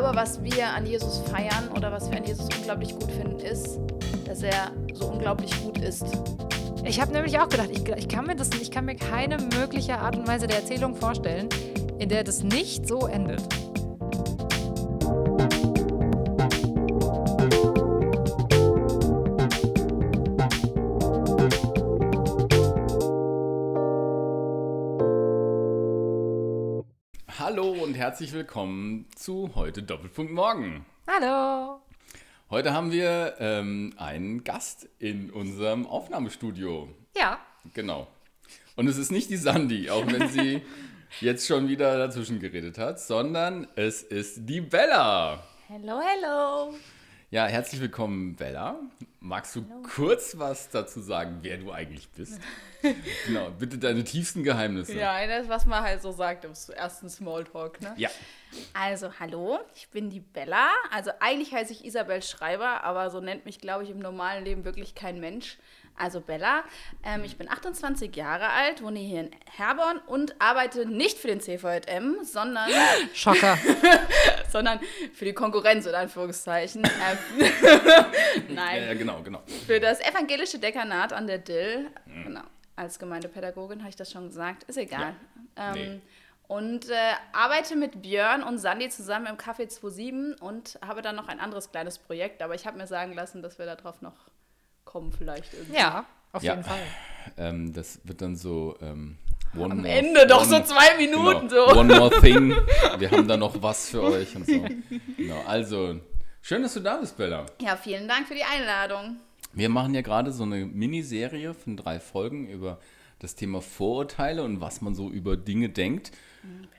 glaube, was wir an Jesus feiern oder was wir an Jesus unglaublich gut finden, ist, dass er so unglaublich gut ist. Ich habe nämlich auch gedacht, ich, ich, kann mir das, ich kann mir keine mögliche Art und Weise der Erzählung vorstellen, in der das nicht so endet. Herzlich willkommen zu heute Doppelpunkt Morgen. Hallo. Heute haben wir ähm, einen Gast in unserem Aufnahmestudio. Ja. Genau. Und es ist nicht die Sandy, auch wenn sie jetzt schon wieder dazwischen geredet hat, sondern es ist die Bella. Hello, hello. Ja, herzlich willkommen, Bella. Magst du kurz was dazu sagen, wer du eigentlich bist? genau, bitte deine tiefsten Geheimnisse. Ja, das, was man halt so sagt im ersten Smalltalk, ne? Ja. Also, hallo, ich bin die Bella. Also, eigentlich heiße ich Isabel Schreiber, aber so nennt mich, glaube ich, im normalen Leben wirklich kein Mensch. Also, Bella. Ähm, ich bin 28 Jahre alt, wohne hier in Herborn und arbeite nicht für den CVJM, sondern, Schocker. sondern für die Konkurrenz, in Anführungszeichen. Ähm, Nein. Ja, ja, genau, genau. Für das evangelische Dekanat an der Dill. Genau. Als Gemeindepädagogin habe ich das schon gesagt. Ist egal. Ja. Ähm, Nee. Und äh, arbeite mit Björn und Sandy zusammen im Café 27 und habe dann noch ein anderes kleines Projekt. Aber ich habe mir sagen lassen, dass wir darauf noch kommen, vielleicht irgendwie. Ja, auf Ja. jeden Fall. Ähm, das wird dann so. Ähm, one Am more- Ende doch so one- zwei Minuten genau, so. One more thing. Wir haben da noch was für euch und so. Genau, also, schön, dass du da bist, Bella. Ja, vielen Dank für die Einladung. Wir machen ja gerade so eine Miniserie von drei Folgen über das Thema Vorurteile und was man so über Dinge denkt,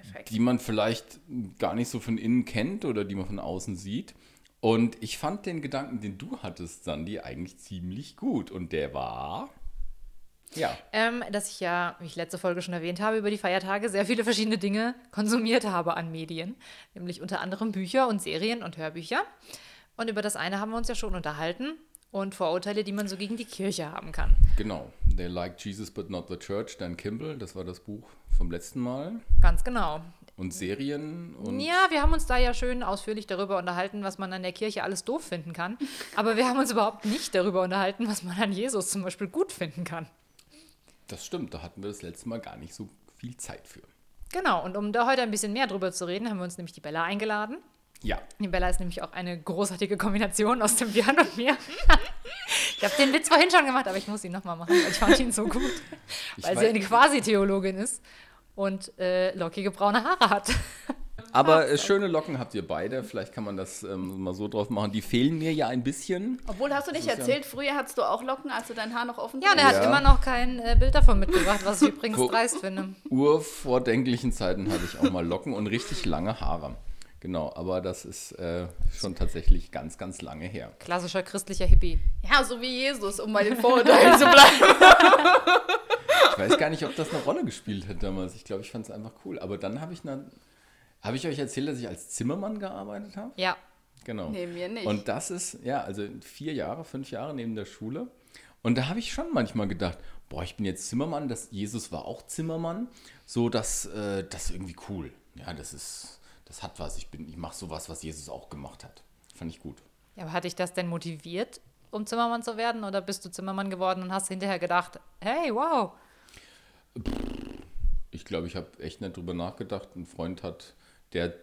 Perfekt. die man vielleicht gar nicht so von innen kennt oder die man von außen sieht. Und ich fand den Gedanken, den du hattest, Sandy, eigentlich ziemlich gut. Und der war. Ja. Ähm, dass ich ja, wie ich letzte Folge schon erwähnt habe, über die Feiertage sehr viele verschiedene Dinge konsumiert habe an Medien. Nämlich unter anderem Bücher und Serien und Hörbücher. Und über das eine haben wir uns ja schon unterhalten. Und Vorurteile, die man so gegen die Kirche haben kann. Genau. They like Jesus but not the church. Dan Kimball, das war das Buch vom letzten Mal. Ganz genau. Und Serien und. Ja, wir haben uns da ja schön ausführlich darüber unterhalten, was man an der Kirche alles doof finden kann. Aber wir haben uns überhaupt nicht darüber unterhalten, was man an Jesus zum Beispiel gut finden kann. Das stimmt, da hatten wir das letzte Mal gar nicht so viel Zeit für. Genau, und um da heute ein bisschen mehr drüber zu reden, haben wir uns nämlich die Bella eingeladen. Ja. Die Bella ist nämlich auch eine großartige Kombination aus dem Björn und mir. ich habe den Witz vorhin schon gemacht, aber ich muss ihn nochmal machen, weil ich fand ihn so gut. Ich weil weiß- sie eine Quasi-Theologin ist und äh, lockige braune Haare hat. Aber äh, schöne Locken habt ihr beide. Vielleicht kann man das ähm, mal so drauf machen. Die fehlen mir ja ein bisschen. Obwohl, hast du nicht ist ja- erzählt, früher hattest du auch Locken, als du dein Haar noch offen Ja, und er hat Ja. immer noch kein äh, Bild davon mitgebracht, was ich übrigens dreist finde. Urvordenklichen Zeiten hatte ich auch mal Locken und richtig lange Haare. Genau, aber das ist äh, schon tatsächlich ganz, ganz lange her. Klassischer christlicher Hippie. Ja, so wie Jesus, um bei den Vorurteilen zu bleiben. Ich weiß gar nicht, ob das eine Rolle gespielt hat damals. Ich glaube, ich fand es einfach cool. Aber dann habe ich eine. Habe ich euch erzählt, dass ich als Zimmermann gearbeitet habe? Ja, Genau. Nee, mir nicht. Und das ist, ja, also vier Jahre, fünf Jahre neben der Schule. Und da habe ich schon manchmal gedacht, boah, ich bin jetzt Zimmermann, das, Jesus war auch Zimmermann. So, das, äh, das ist irgendwie cool. Ja, das ist, das hat was. Ich, bin- ich mache sowas, was Jesus auch gemacht hat. Fand ich gut. Ja, aber hat dich das denn motiviert, um Zimmermann zu werden? Oder bist du Zimmermann geworden und hast hinterher gedacht, hey, wow, Ich glaube, ich habe echt nicht drüber nachgedacht. Ein Freund hat, der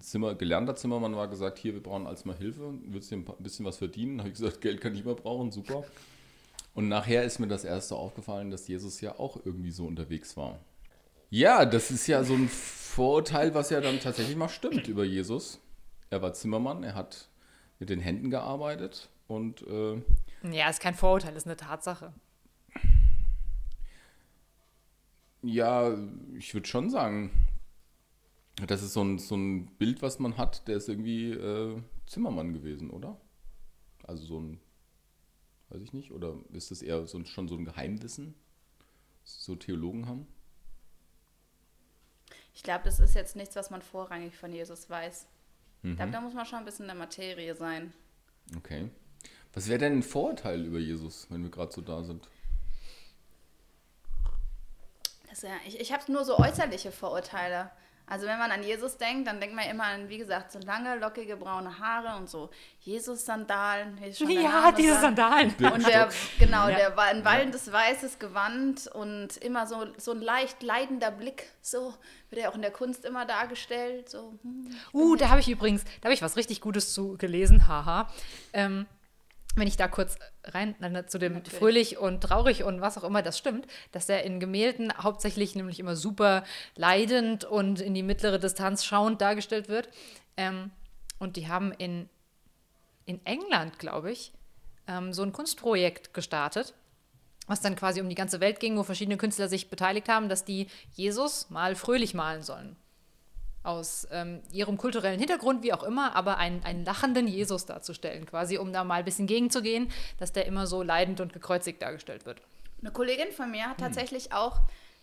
Zimmer, gelernter Zimmermann war, gesagt, hier, wir brauchen alles mal Hilfe. Würdest du ein bisschen was verdienen? Habe ich gesagt, Geld kann ich immer brauchen, super. Und nachher ist mir das erste aufgefallen, dass Jesus ja auch irgendwie so unterwegs war. Ja, das ist ja so ein Vorurteil, was ja dann tatsächlich mal stimmt über Jesus. Er war Zimmermann, er hat mit den Händen gearbeitet und äh, ja, ist kein Vorurteil, ist eine Tatsache. Ja, ich würde schon sagen, das ist so ein, so ein Bild, was man hat, der ist irgendwie äh, Zimmermann gewesen, oder? Also so ein, weiß ich nicht, oder ist das eher so schon so ein Geheimwissen, das so Theologen haben? Ich glaube, das ist jetzt nichts, was man vorrangig von Jesus weiß. Ich Mhm. glaube, da muss man schon ein bisschen in der Materie sein. Okay. Was wäre denn ein Vorurteil über Jesus, wenn wir gerade so da sind? Das ja, ich ich habe nur so äußerliche Vorurteile. Also wenn man an Jesus denkt, dann denkt man immer an, wie gesagt, so lange, lockige, braune Haare und so Jesus-Sandalen. Ja, diese Sandalen. Und der, genau, ja. der war ein wallendes weißes Gewand und immer so, so ein leicht leidender Blick. So wird er auch in der Kunst immer dargestellt. So, hm, uh, da habe ich übrigens, da habe ich was richtig Gutes zu gelesen, haha. Ähm, wenn ich da kurz rein na, zu dem Natürlich. fröhlich und traurig und was auch immer das stimmt, dass er in Gemälden hauptsächlich nämlich immer super leidend und in die mittlere Distanz schauend dargestellt wird. Ähm, und die haben in, in England, glaube ich, ähm, so ein Kunstprojekt gestartet, was dann quasi um die ganze Welt ging, wo verschiedene Künstler sich beteiligt haben, dass die Jesus mal fröhlich malen sollen aus ähm, ihrem kulturellen Hintergrund, wie auch immer, aber einen, einen lachenden Jesus darzustellen, quasi, um da mal ein bisschen gegenzugehen, dass der immer so leidend und gekreuzigt dargestellt wird. Eine Kollegin von mir hat hm. tatsächlich auch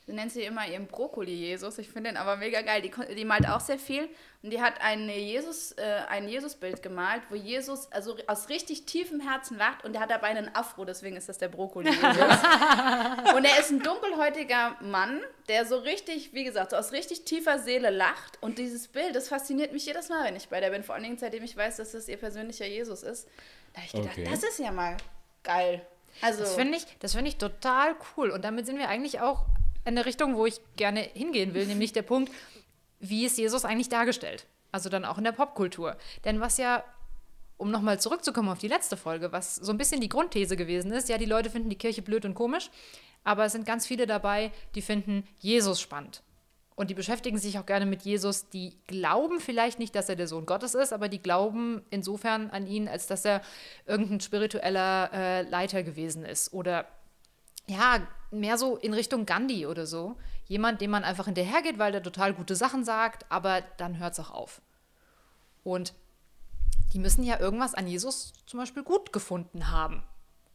Sie nennt sie immer ihren Brokkoli-Jesus. Ich finde den aber mega geil. Die, die, malt auch sehr viel. Und die hat eine Jesus, äh, ein Jesus-Bild gemalt, wo Jesus also aus richtig tiefem Herzen lacht und der hat dabei einen Afro, deswegen ist das der Brokkoli-Jesus. und er ist ein dunkelhäutiger Mann, der so richtig, wie gesagt, so aus richtig tiefer Seele lacht. Und dieses Bild, das fasziniert mich jedes Mal, wenn ich bei der bin. Vor allen Dingen, seitdem ich weiß, dass das ihr persönlicher Jesus ist. Da habe ich gedacht, okay. das ist ja mal geil. Also, das finde ich, find ich total cool. Und damit sind wir eigentlich auch eine Richtung, wo ich gerne hingehen will, nämlich der Punkt, wie ist Jesus eigentlich dargestellt? Also dann auch in der Popkultur. Denn was ja, um nochmal zurückzukommen auf die letzte Folge, was so ein bisschen die Grundthese gewesen ist, ja, die Leute finden die Kirche blöd und komisch, aber es sind ganz viele dabei, die finden Jesus spannend. Und die beschäftigen sich auch gerne mit Jesus. Die glauben vielleicht nicht, dass er der Sohn Gottes ist, aber die glauben insofern an ihn, als dass er irgendein spiritueller äh, Leiter gewesen ist. Oder ja, mehr so in Richtung Gandhi oder so. Jemand, dem man einfach hinterhergeht, weil der total gute Sachen sagt, aber dann hört es auch auf. Und die müssen ja irgendwas an Jesus zum Beispiel gut gefunden haben.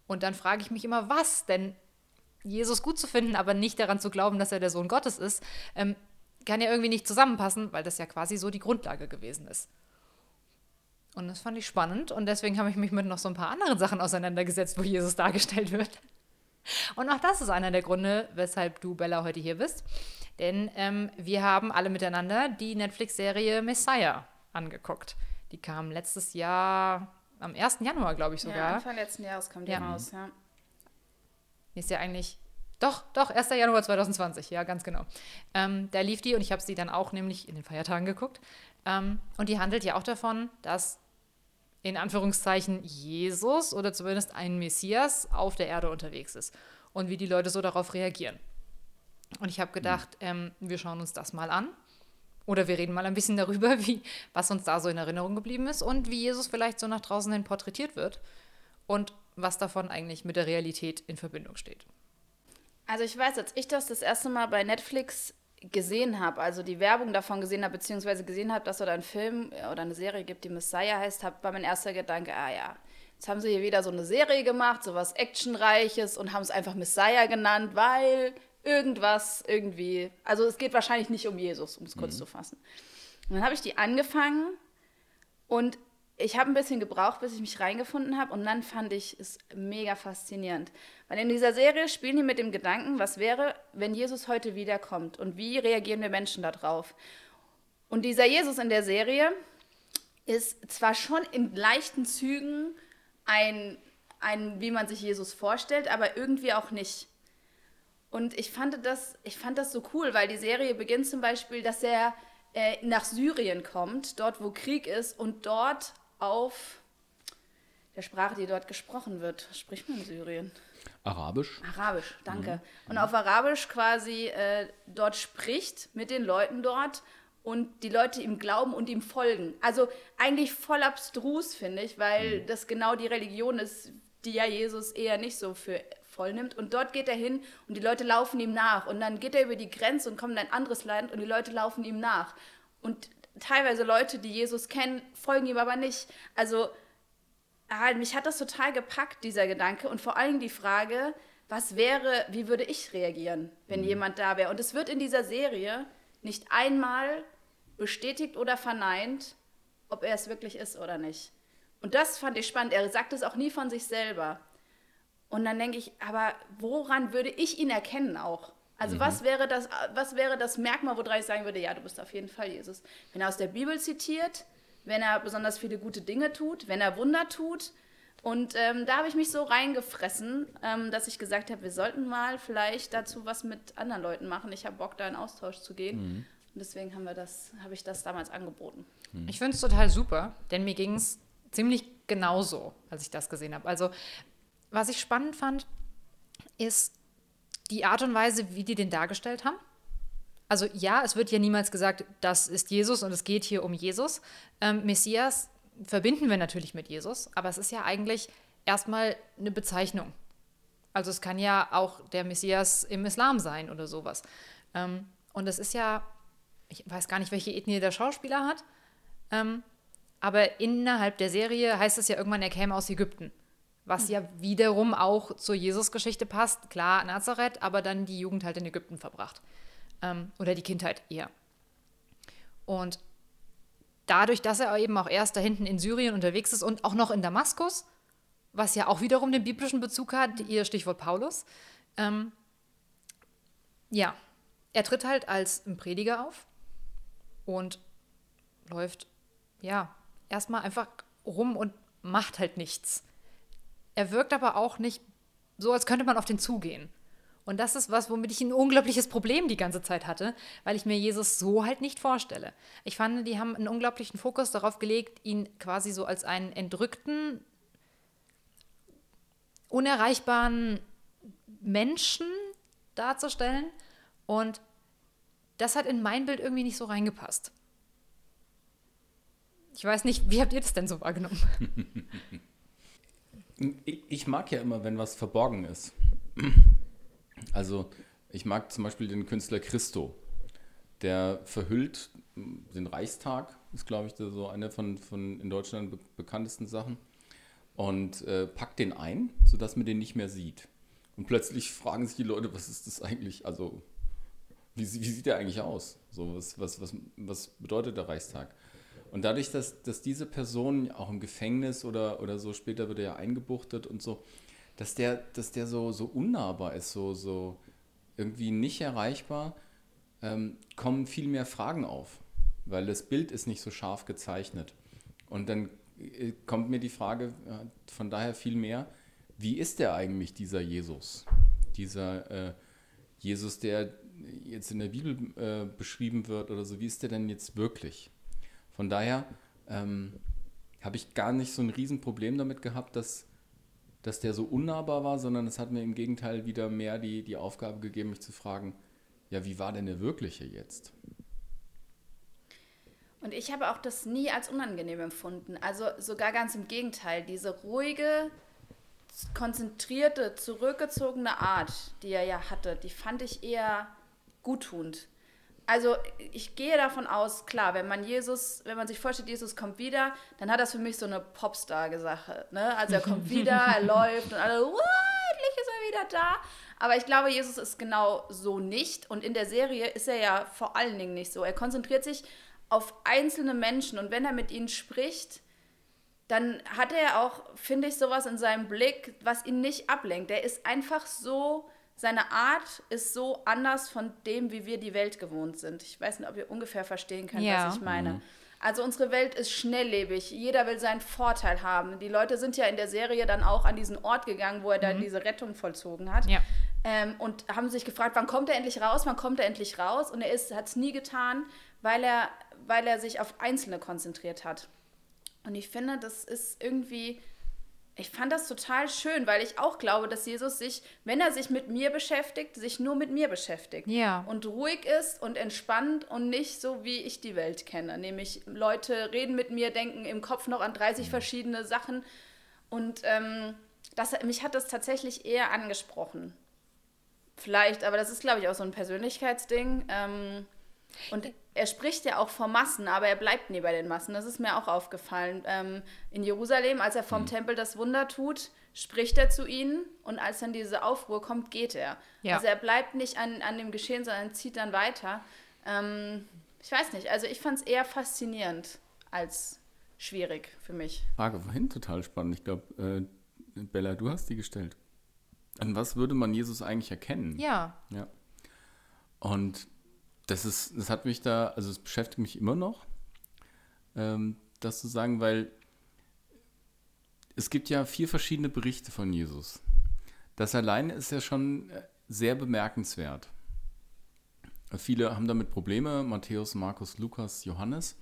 Und dann frage ich mich immer, was? Denn Jesus gut zu finden, aber nicht daran zu glauben, dass er der Sohn Gottes ist, ähm, kann ja irgendwie nicht zusammenpassen, weil das ja quasi so die Grundlage gewesen ist. Und das fand ich spannend und deswegen habe ich mich mit noch so ein paar anderen Sachen auseinandergesetzt, wo Jesus dargestellt wird. Und auch das ist einer der Gründe, weshalb du, Bella, heute hier bist. Denn ähm, wir haben alle miteinander die Netflix-Serie Messiah angeguckt. Die kam letztes Jahr, am 1. Januar, glaube ich sogar. Ja, Anfang letzten Jahres kam die ja. raus, ja. Ist ja eigentlich doch, doch, 1. Januar 2020, ja, ganz genau. Ähm, da lief die und ich habe sie dann auch nämlich in den Feiertagen geguckt. Ähm, und die handelt ja auch davon, dass in Anführungszeichen Jesus oder zumindest ein Messias auf der Erde unterwegs ist und wie die Leute so darauf reagieren. Und ich habe gedacht, ähm, wir schauen uns das mal an. Oder wir reden mal ein bisschen darüber, wie, was uns da so in Erinnerung geblieben ist und wie Jesus vielleicht so nach draußen hin porträtiert wird und was davon eigentlich mit der Realität in Verbindung steht. Also ich weiß, als ich das das erste Mal bei Netflix gesehen habe, also die Werbung davon gesehen habe, beziehungsweise gesehen habe, dass es da einen Film äh, oder eine Serie gibt, die Messiah heißt, war mein erster Gedanke, ah ja, jetzt haben sie hier wieder so eine Serie gemacht, so was Actionreiches und haben es einfach Messiah genannt, weil irgendwas irgendwie, also es geht wahrscheinlich nicht um Jesus, um es kurz mhm. zu fassen. Und dann habe ich die angefangen und ich habe ein bisschen gebraucht, bis ich mich reingefunden habe und dann fand ich es mega faszinierend. Weil in dieser Serie spielen die mit dem Gedanken, was wäre, wenn Jesus heute wiederkommt und wie reagieren wir Menschen darauf. Und dieser Jesus in der Serie ist zwar schon in leichten Zügen ein, ein wie man sich Jesus vorstellt, aber irgendwie auch nicht. Und ich fand das, ich fand das so cool, weil die Serie beginnt zum Beispiel, dass er äh, nach Syrien kommt, dort wo Krieg ist und dort auf der Sprache, die dort gesprochen wird. Was spricht man in Syrien? Arabisch. Arabisch, danke. Mhm. Und auf Arabisch quasi äh, dort spricht mit den Leuten dort und die Leute ihm glauben und ihm folgen. Also eigentlich voll abstrus, finde ich, weil mhm. das genau die Religion ist, die ja Jesus eher nicht so für voll nimmt. Und dort geht er hin und die Leute laufen ihm nach. Und dann geht er über die Grenze und kommt in ein anderes Land und die Leute laufen ihm nach. Und teilweise Leute, die Jesus kennen, folgen ihm aber nicht. Also ah, mich hat das total gepackt, dieser Gedanke. Und vor allem die Frage, was wäre, wie würde ich reagieren, wenn mhm. jemand da wäre? Und es wird in dieser Serie nicht einmal bestätigt oder verneint, ob er es wirklich ist oder nicht. Und das fand ich spannend. Er sagt es auch nie von sich selber. Und dann denke ich, aber woran würde ich ihn erkennen auch? Also was, wäre das, was wäre das Merkmal, woran ich sagen würde, ja, du bist auf jeden Fall Jesus? Wenn er aus der Bibel zitiert, wenn er besonders viele gute Dinge tut, wenn er Wunder tut. Und ähm, da habe ich mich so reingefressen, ähm, dass ich gesagt habe, wir sollten mal vielleicht dazu was mit anderen Leuten machen. Ich habe Bock, da in Austausch zu gehen. Und deswegen haben wir das, habe ich das damals angeboten. Ich finde es total super, denn mir ging es ziemlich genauso, als ich das gesehen habe. Also, was ich spannend fand, ist die Art und Weise, wie die den dargestellt haben. Also ja, es wird ja niemals gesagt, das ist Jesus und es geht hier um Jesus. Ähm, Messias verbinden wir natürlich mit Jesus, aber es ist ja eigentlich erstmal eine Bezeichnung. Also es kann ja auch der Messias im Islam sein oder sowas. Ähm, und es ist ja, ich weiß gar nicht, welche Ethnie der Schauspieler hat, ähm, aber innerhalb der Serie heißt es ja irgendwann, er käme aus Ägypten. Was ja wiederum auch zur Jesus-Geschichte passt. Klar, Nazareth, aber dann die Jugend halt in Ägypten verbracht. Ähm, oder die Kindheit eher. Und dadurch, dass er eben auch erst da hinten in Syrien unterwegs ist und auch noch in Damaskus, was ja auch wiederum den biblischen Bezug hat, ihr Stichwort Paulus, ähm, ja, er tritt halt als ein Prediger auf und läuft, ja, erstmal einfach rum und macht halt nichts. Er wirkt aber auch nicht so, als könnte man auf den zugehen. Und das ist was, womit ich ein unglaubliches Problem die ganze Zeit hatte, weil ich mir Jesus so halt nicht vorstelle. Ich fand, die haben einen unglaublichen Fokus darauf gelegt, ihn quasi so als einen entrückten, unerreichbaren Menschen darzustellen. Und das hat in mein Bild irgendwie nicht so reingepasst. Ich weiß nicht, wie habt ihr das denn so wahrgenommen? Ich, mag ja immer, wenn was verborgen ist. Also, ich mag zum Beispiel den Künstler Christo. Der verhüllt den Reichstag, ist glaube ich so eine von, von in Deutschland be bekanntesten Sachen. Und äh, packt den ein, sodass man den nicht mehr sieht. Und plötzlich fragen sich die Leute, was ist das eigentlich? Also, wie, wie sieht der eigentlich aus? So, was, was, was, was bedeutet der Reichstag? Und dadurch, dass, dass diese Person auch im Gefängnis oder, oder so, später wird er ja eingebuchtet und so, dass der, dass der so, so unnahbar ist, so, so irgendwie nicht erreichbar, ähm, kommen viel mehr Fragen auf, weil das Bild ist nicht so scharf gezeichnet. Und dann äh, kommt mir die Frage äh, von daher viel mehr, wie ist der eigentlich, dieser Jesus? Dieser äh, Jesus, der jetzt in der Bibel äh, beschrieben wird oder so, wie ist der denn jetzt wirklich? Von daher ähm, habe ich gar nicht so ein Riesenproblem damit gehabt, dass, dass der so unnahbar war, sondern es hat mir im Gegenteil wieder mehr die, die Aufgabe gegeben, mich zu fragen, ja, wie war denn der wirkliche jetzt? Und ich habe auch das nie als unangenehm empfunden. Also sogar ganz im Gegenteil. Diese ruhige, konzentrierte, zurückgezogene Art, die er ja hatte, die fand ich eher guttunend. Also ich gehe davon aus, klar, wenn man Jesus, wenn man sich vorstellt, Jesus kommt wieder, dann hat das für mich so eine Popstar-Sache. Ne? Also er kommt wieder, er läuft und alle, what, endlich ist er wieder da. Aber ich glaube, Jesus ist genau so nicht. Und in der Serie ist er ja vor allen Dingen nicht so. Er konzentriert sich auf einzelne Menschen und wenn er mit ihnen spricht, dann hat er auch, finde ich, sowas in seinem Blick, was ihn nicht ablenkt. Er ist einfach so seine Art ist so anders von dem, wie wir die Welt gewohnt sind. Ich weiß nicht, ob ihr ungefähr verstehen könnt, Ja. was ich meine. Also unsere Welt ist schnelllebig. Jeder will seinen Vorteil haben. Die Leute sind ja in der Serie dann auch an diesen Ort gegangen, wo er dann diese Rettung vollzogen hat. Ja. Ähm, und haben sich gefragt, wann kommt er endlich raus, wann kommt er endlich raus? Und er hat es nie getan, weil er, weil er sich auf Einzelne konzentriert hat. Und ich finde, das ist irgendwie, ich fand das total schön, weil ich auch glaube, dass Jesus sich, wenn er sich mit mir beschäftigt, sich nur mit mir beschäftigt. Ja. Und ruhig ist und entspannt und nicht so, wie ich die Welt kenne. Nämlich Leute reden mit mir, denken im Kopf noch an 30 verschiedene Sachen. Und ähm, das, mich hat das tatsächlich eher angesprochen. Vielleicht, aber das ist, glaube ich, auch so ein Persönlichkeitsding. Ähm, und er spricht ja auch vor Massen, aber er bleibt nie bei den Massen. Das ist mir auch aufgefallen. Ähm, in Jerusalem, als er vom Tempel das Wunder tut, spricht er zu ihnen und als dann diese Aufruhr kommt, geht er. Ja. Also er bleibt nicht an, an dem Geschehen, sondern zieht dann weiter. Ähm, ich weiß nicht, also ich fand es eher faszinierend als schwierig für mich. Frage vorhin total spannend. Ich glaube, äh, Bella, du hast die gestellt. An was würde man Jesus eigentlich erkennen? Ja. Ja. Und das ist, das hat mich da, also es beschäftigt mich immer noch, ähm, das zu sagen, weil es gibt ja vier verschiedene Berichte von Jesus. Das alleine ist ja schon äh, sehr bemerkenswert. Viele haben damit Probleme, Matthäus, Markus, Lukas, Johannes.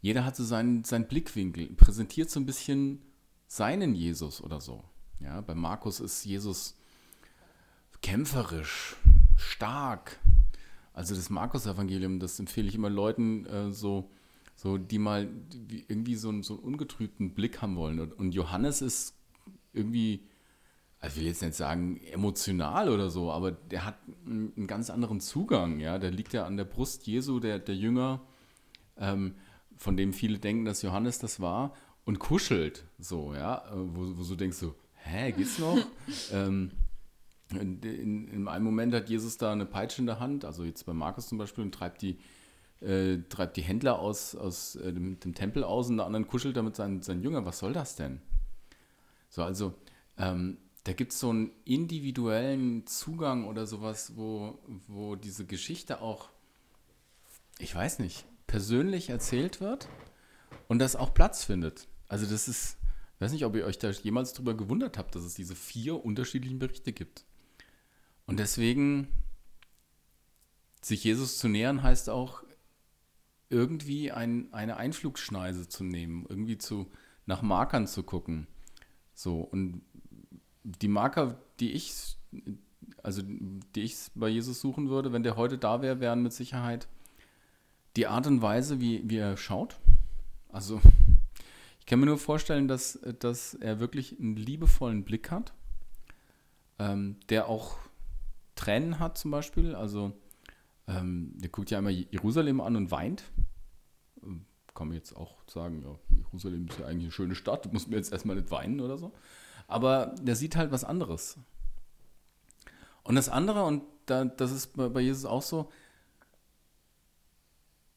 Jeder hat so seinen, seinen Blickwinkel, präsentiert so ein bisschen seinen Jesus oder so. Ja, bei Markus ist Jesus kämpferisch, stark. Also das Markus-Evangelium, das empfehle ich immer Leuten äh, so, so, die mal irgendwie so, einen, so einen ungetrübten Blick haben wollen. Und, und Johannes ist irgendwie, also ich will jetzt nicht sagen emotional oder so, aber der hat einen, einen ganz anderen Zugang. Ja, der liegt ja an der Brust Jesu, der, der Jünger, ähm, von dem viele denken, dass Johannes das war und kuschelt so, ja, äh, wo, wo du denkst so, hä, geht's noch? ähm, in, in, in, einem Moment hat Jesus da eine Peitsche in der Hand, also jetzt bei Markus zum Beispiel, und treibt die, äh, treibt die Händler aus, aus äh, dem, dem, Tempel aus und der anderen kuschelt damit seinen, seinen Jünger. Was soll das denn? So, also ähm, da gibt es so einen individuellen Zugang oder sowas, wo, wo diese Geschichte auch, ich weiß nicht, persönlich erzählt wird und das auch Platz findet. Also das ist, ich weiß nicht, ob ihr euch da jemals drüber gewundert habt, dass es diese vier unterschiedlichen Berichte gibt. Und deswegen, sich Jesus zu nähern, heißt auch, irgendwie ein, eine Einflugschneise zu nehmen, irgendwie zu, nach Markern zu gucken. So, und die Marker, die ich, also die ich bei Jesus suchen würde, wenn der heute da wäre, wären mit Sicherheit die Art und Weise, wie, wie er schaut. Also, ich kann mir nur vorstellen, dass, dass er wirklich einen liebevollen Blick hat, ähm, der auch Tränen hat zum Beispiel. Also ähm, der guckt ja einmal Jerusalem an und weint. Ähm, kann man jetzt auch sagen, ja, Jerusalem ist ja eigentlich eine schöne Stadt, muss mir jetzt erstmal nicht weinen oder so. Aber der sieht halt was anderes. Und das andere, und da, das ist bei Jesus auch so,